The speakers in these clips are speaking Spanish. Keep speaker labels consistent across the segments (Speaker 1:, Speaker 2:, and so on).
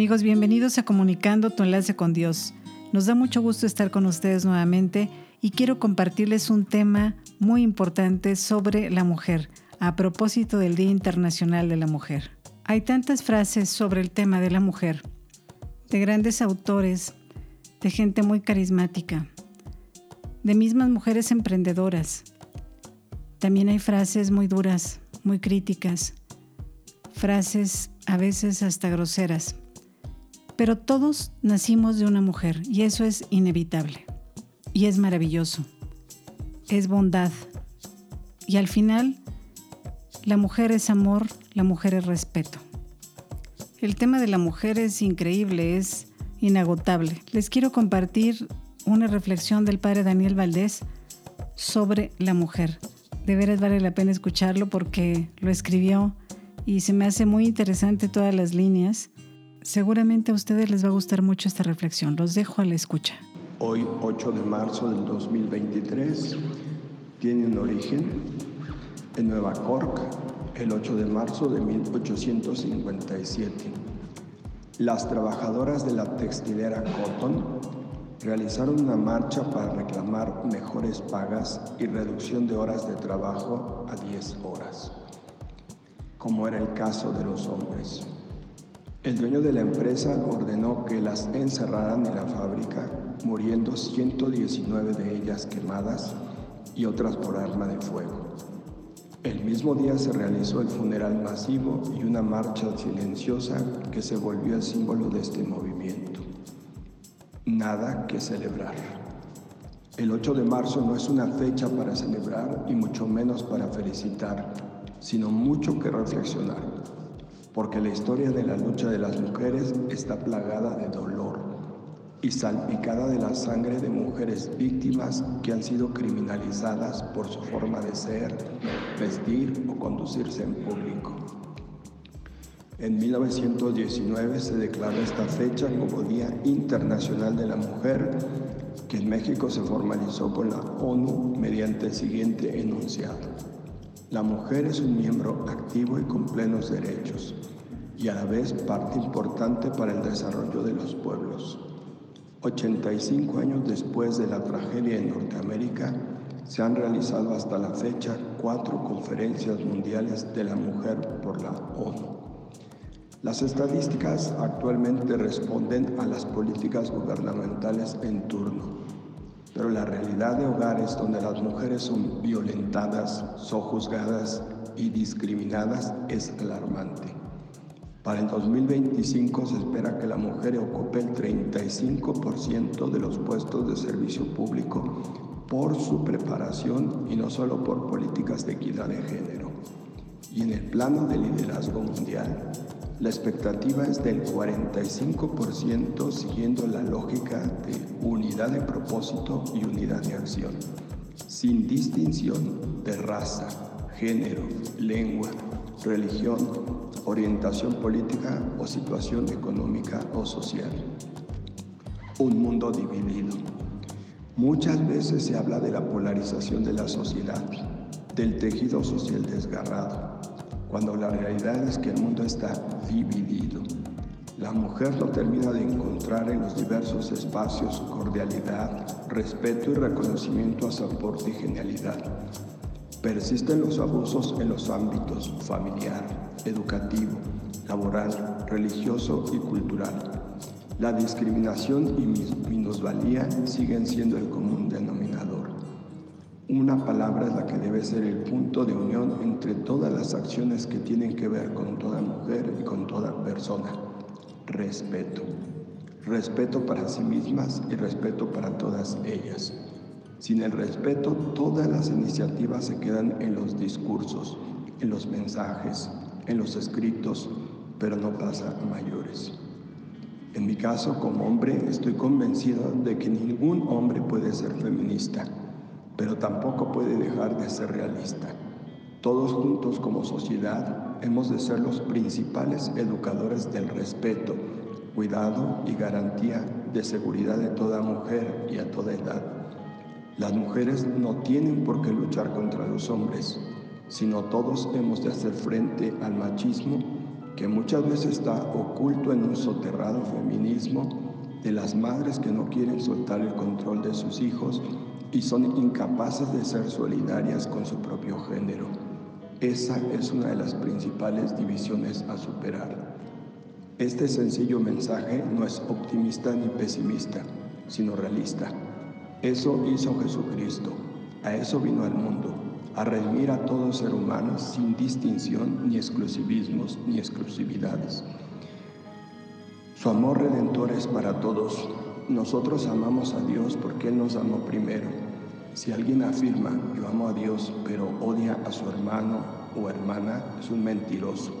Speaker 1: Amigos, bienvenidos a Comunicando tu enlace con Dios. Nos da mucho gusto estar con ustedes nuevamente y quiero compartirles un tema muy importante sobre la mujer, a propósito del Día Internacional de la Mujer. Hay tantas frases sobre el tema de la mujer, de grandes autores, de gente muy carismática, de mismas mujeres emprendedoras. También hay frases muy duras, muy críticas, frases a veces hasta groseras. Pero todos nacimos de una mujer y eso es inevitable. Y es maravilloso. Es bondad. Y al final, la mujer es amor, la mujer es respeto. El tema de la mujer es increíble, es inagotable. Les quiero compartir una reflexión del padre Daniel Valdés sobre la mujer. De veras vale la pena escucharlo porque lo escribió y se me hace muy interesante todas las líneas Seguramente a ustedes les va a gustar mucho esta reflexión. Los dejo a la escucha.
Speaker 2: Hoy, 8 de marzo del 2023, tiene un origen en Nueva Cork, el 8 de marzo de 1857. Las trabajadoras de la textilera Cotton realizaron una marcha para reclamar mejores pagas y reducción de horas de trabajo a 10 horas, como era el caso de los hombres. El dueño de la empresa ordenó que las encerraran en la fábrica, muriendo 119 de ellas quemadas y otras por arma de fuego. El mismo día se realizó el funeral masivo y una marcha silenciosa que se volvió el símbolo de este movimiento. Nada que celebrar. El 8 de marzo no es una fecha para celebrar y mucho menos para felicitar, sino mucho que reflexionar porque la historia de la lucha de las mujeres está plagada de dolor y salpicada de la sangre de mujeres víctimas que han sido criminalizadas por su forma de ser, vestir o conducirse en público. En 1919 se declaró esta fecha como Día Internacional de la Mujer, que en México se formalizó con la ONU mediante el siguiente enunciado. La mujer es un miembro activo y con plenos derechos y a la vez parte importante para el desarrollo de los pueblos. 85 años después de la tragedia en Norteamérica, se han realizado hasta la fecha cuatro conferencias mundiales de la mujer por la ONU. Las estadísticas actualmente responden a las políticas gubernamentales en turno pero la realidad de hogares donde las mujeres son violentadas, sojuzgadas y discriminadas es alarmante. Para el 2025 se espera que la mujer ocupe el 35% de los puestos de servicio público por su preparación y no solo por políticas de equidad de género. Y en el plano de liderazgo mundial, la expectativa es del 45% siguiendo la lógica de unidad de propósito y unidad de acción, sin distinción de raza, género, lengua, religión, orientación política o situación económica o social. Un mundo dividido. Muchas veces se habla de la polarización de la sociedad, del tejido social desgarrado cuando la realidad es que el mundo está dividido. La mujer no termina de encontrar en los diversos espacios cordialidad, respeto y reconocimiento a su aporte y genialidad. Persisten los abusos en los ámbitos familiar, educativo, laboral, religioso y cultural. La discriminación y minusvalía siguen siendo el común. Una palabra es la que debe ser el punto de unión entre todas las acciones que tienen que ver con toda mujer y con toda persona. Respeto. Respeto para sí mismas y respeto para todas ellas. Sin el respeto, todas las iniciativas se quedan en los discursos, en los mensajes, en los escritos, pero no pasa a mayores. En mi caso, como hombre, estoy convencido de que ningún hombre puede ser feminista pero tampoco puede dejar de ser realista. Todos juntos como sociedad hemos de ser los principales educadores del respeto, cuidado y garantía de seguridad de toda mujer y a toda edad. Las mujeres no tienen por qué luchar contra los hombres, sino todos hemos de hacer frente al machismo que muchas veces está oculto en un soterrado feminismo de las madres que no quieren soltar el control de sus hijos y son incapaces de ser solidarias con su propio género. Esa es una de las principales divisiones a superar. Este sencillo mensaje no es optimista ni pesimista, sino realista. Eso hizo Jesucristo. A eso vino al mundo, a redimir a todo ser humano sin distinción ni exclusivismos ni exclusividades. Su amor redentor es para todos, nosotros amamos a Dios porque Él nos amó primero. Si alguien afirma, yo amo a Dios, pero odia a su hermano o hermana, es un mentiroso,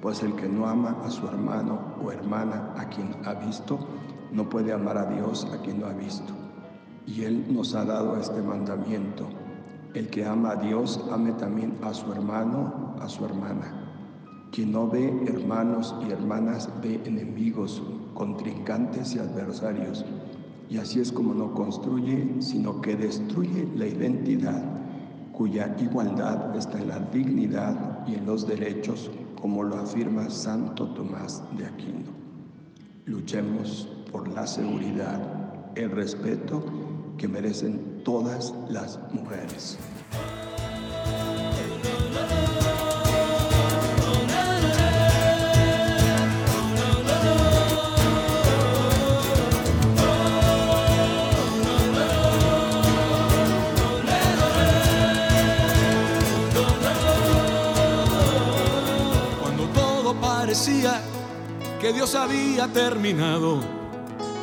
Speaker 2: pues el que no ama a su hermano o hermana a quien ha visto, no puede amar a Dios a quien no ha visto. Y Él nos ha dado este mandamiento. El que ama a Dios, ame también a su hermano, a su hermana. Quien no ve hermanos y hermanas ve enemigos, contrincantes y adversarios. Y así es como no construye, sino que destruye la identidad, cuya igualdad está en la dignidad y en los derechos, como lo afirma Santo Tomás de Aquino. Luchemos por la seguridad, el respeto que merecen todas las mujeres.
Speaker 3: Que Dios había terminado,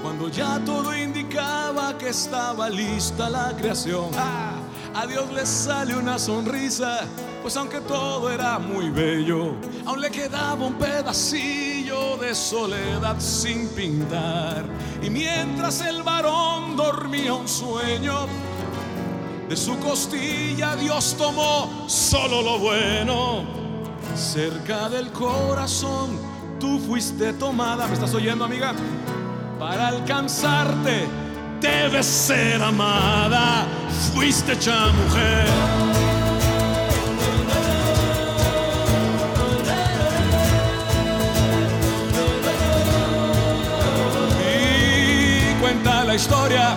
Speaker 3: cuando ya todo indicaba que estaba lista la creación. Ah, a Dios le sale una sonrisa, pues aunque todo era muy bello, aún le quedaba un pedacillo de soledad sin pintar. Y mientras el varón dormía un sueño, de su costilla Dios tomó solo lo bueno cerca del corazón. Tú fuiste tomada, ¿me estás oyendo amiga? Para alcanzarte debes ser amada. Fuiste hecha mujer. La historia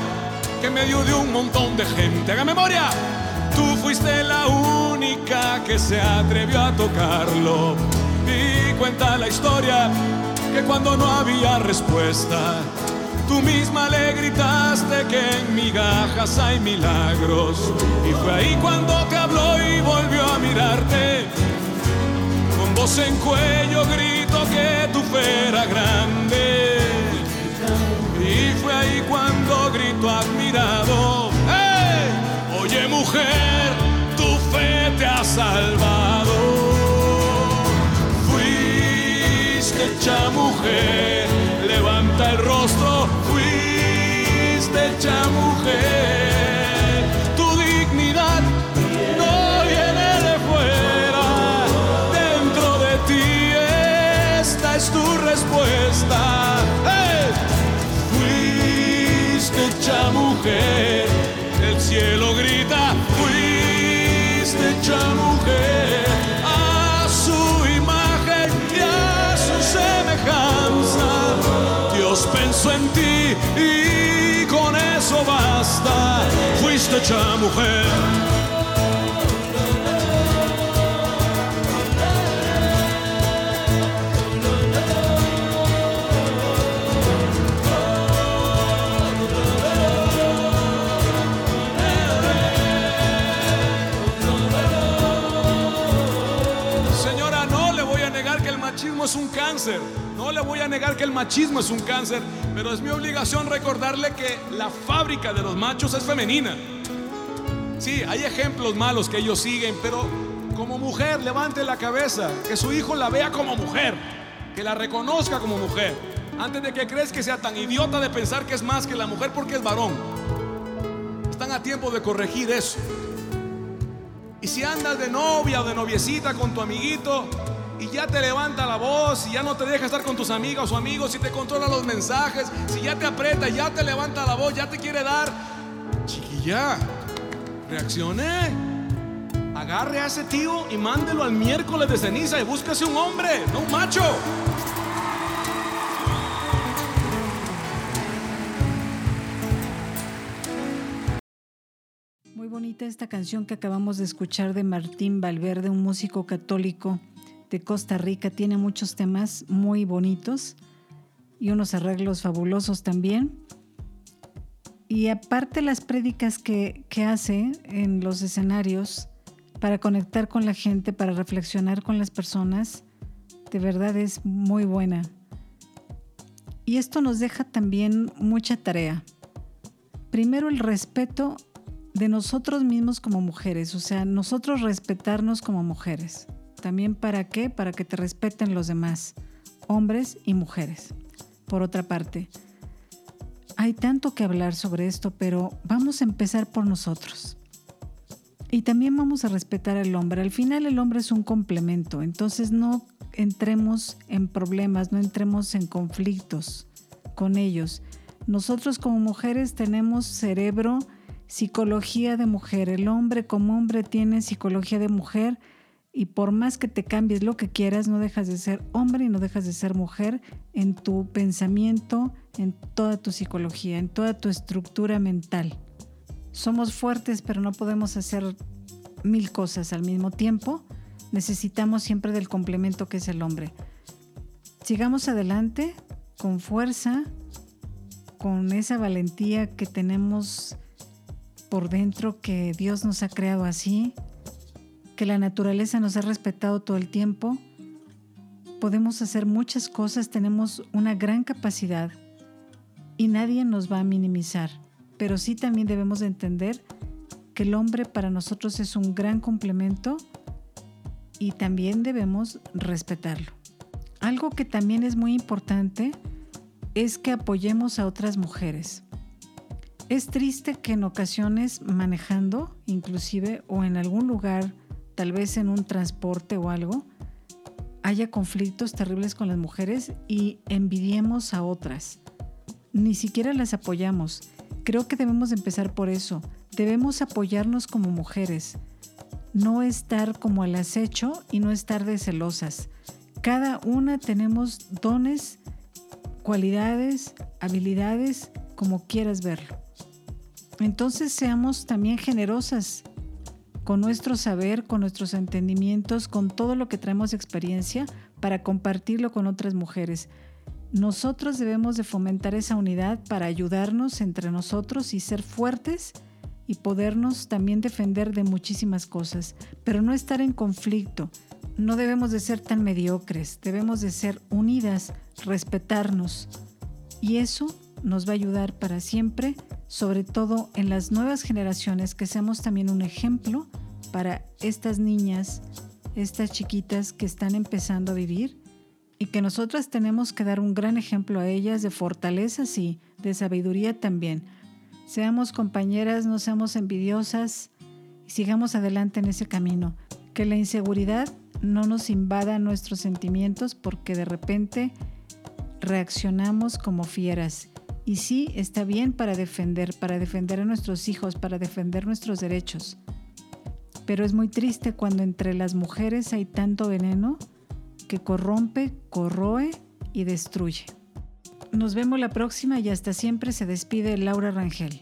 Speaker 3: que me dio de un montón de gente. Haga memoria. Tú fuiste la única que se atrevió a tocarlo. Y cuenta la historia que cuando no había respuesta, tú misma le gritaste que en migajas hay milagros. Y fue ahí cuando te habló y volvió a mirarte. Con voz en cuello grito que tu fe era grande. Y fue ahí cuando gritó admirado Oye mujer, tu fe te ha salvado. Hecha mujer, levanta el rostro. Fuiste hecha en y con eso basta, fuiste hecha mujer. Es un cáncer. No le voy a negar que el machismo es un cáncer. Pero es mi obligación recordarle que la fábrica de los machos es femenina. Sí, hay ejemplos malos que ellos siguen, pero como mujer levante la cabeza. Que su hijo la vea como mujer. Que la reconozca como mujer. Antes de que crees que sea tan idiota de pensar que es más que la mujer porque es varón. Están a tiempo de corregir eso. Y si andas de novia o de noviecita con tu amiguito y ya te levanta la voz y ya no te deja estar con tus amigas o amigos, si te controla los mensajes, si ya te aprieta, ya te levanta la voz, ya te quiere dar, chiquilla, reaccione. Agarre a ese tío y mándelo al miércoles de ceniza y búsquese un hombre, no un macho.
Speaker 1: bonita esta canción que acabamos de escuchar de Martín Valverde, un músico católico de Costa Rica. Tiene muchos temas muy bonitos y unos arreglos fabulosos también. Y aparte las prédicas que, que hace en los escenarios para conectar con la gente, para reflexionar con las personas, de verdad es muy buena. Y esto nos deja también mucha tarea. Primero el respeto de nosotros mismos como mujeres, o sea, nosotros respetarnos como mujeres. También para qué? Para que te respeten los demás, hombres y mujeres. Por otra parte, hay tanto que hablar sobre esto, pero vamos a empezar por nosotros. Y también vamos a respetar al hombre. Al final el hombre es un complemento, entonces no entremos en problemas, no entremos en conflictos con ellos. Nosotros como mujeres tenemos cerebro, psicología de mujer. El hombre como hombre tiene psicología de mujer y por más que te cambies lo que quieras, no dejas de ser hombre y no dejas de ser mujer en tu pensamiento, en toda tu psicología, en toda tu estructura mental. Somos fuertes, pero no podemos hacer mil cosas al mismo tiempo. Necesitamos siempre del complemento que es el hombre. Sigamos adelante con fuerza, con esa valentía que tenemos por dentro que Dios nos ha creado así, que la naturaleza nos ha respetado todo el tiempo. Podemos hacer muchas cosas, tenemos una gran capacidad y nadie nos va a minimizar, pero sí también debemos de entender que el hombre para nosotros es un gran complemento y también debemos respetarlo. Algo que también es muy importante es que apoyemos a otras mujeres. Es triste que en ocasiones manejando, inclusive, o en algún lugar, tal vez en un transporte o algo, haya conflictos terribles con las mujeres y envidiemos a otras. Ni siquiera las apoyamos. Creo que debemos empezar por eso. Debemos apoyarnos como mujeres. No estar como al acecho y no estar de celosas. Cada una tenemos dones, cualidades, habilidades, como quieras verlo. Entonces seamos también generosas con nuestro saber, con nuestros entendimientos, con todo lo que traemos de experiencia para compartirlo con otras mujeres. Nosotros debemos de fomentar esa unidad para ayudarnos entre nosotros y ser fuertes y podernos también defender de muchísimas cosas, pero no estar en conflicto. No debemos de ser tan mediocres, debemos de ser unidas, respetarnos. Y eso nos va a ayudar para siempre sobre todo en las nuevas generaciones, que seamos también un ejemplo para estas niñas, estas chiquitas que están empezando a vivir y que nosotras tenemos que dar un gran ejemplo a ellas de fortaleza, y de sabiduría también. Seamos compañeras, no seamos envidiosas y sigamos adelante en ese camino. Que la inseguridad no nos invada nuestros sentimientos porque de repente reaccionamos como fieras y sí, está bien para defender, para defender a nuestros hijos, para defender nuestros derechos. Pero es muy triste cuando entre las mujeres hay tanto veneno que corrompe, corroe y destruye. Nos vemos la próxima y hasta siempre se despide Laura Rangel.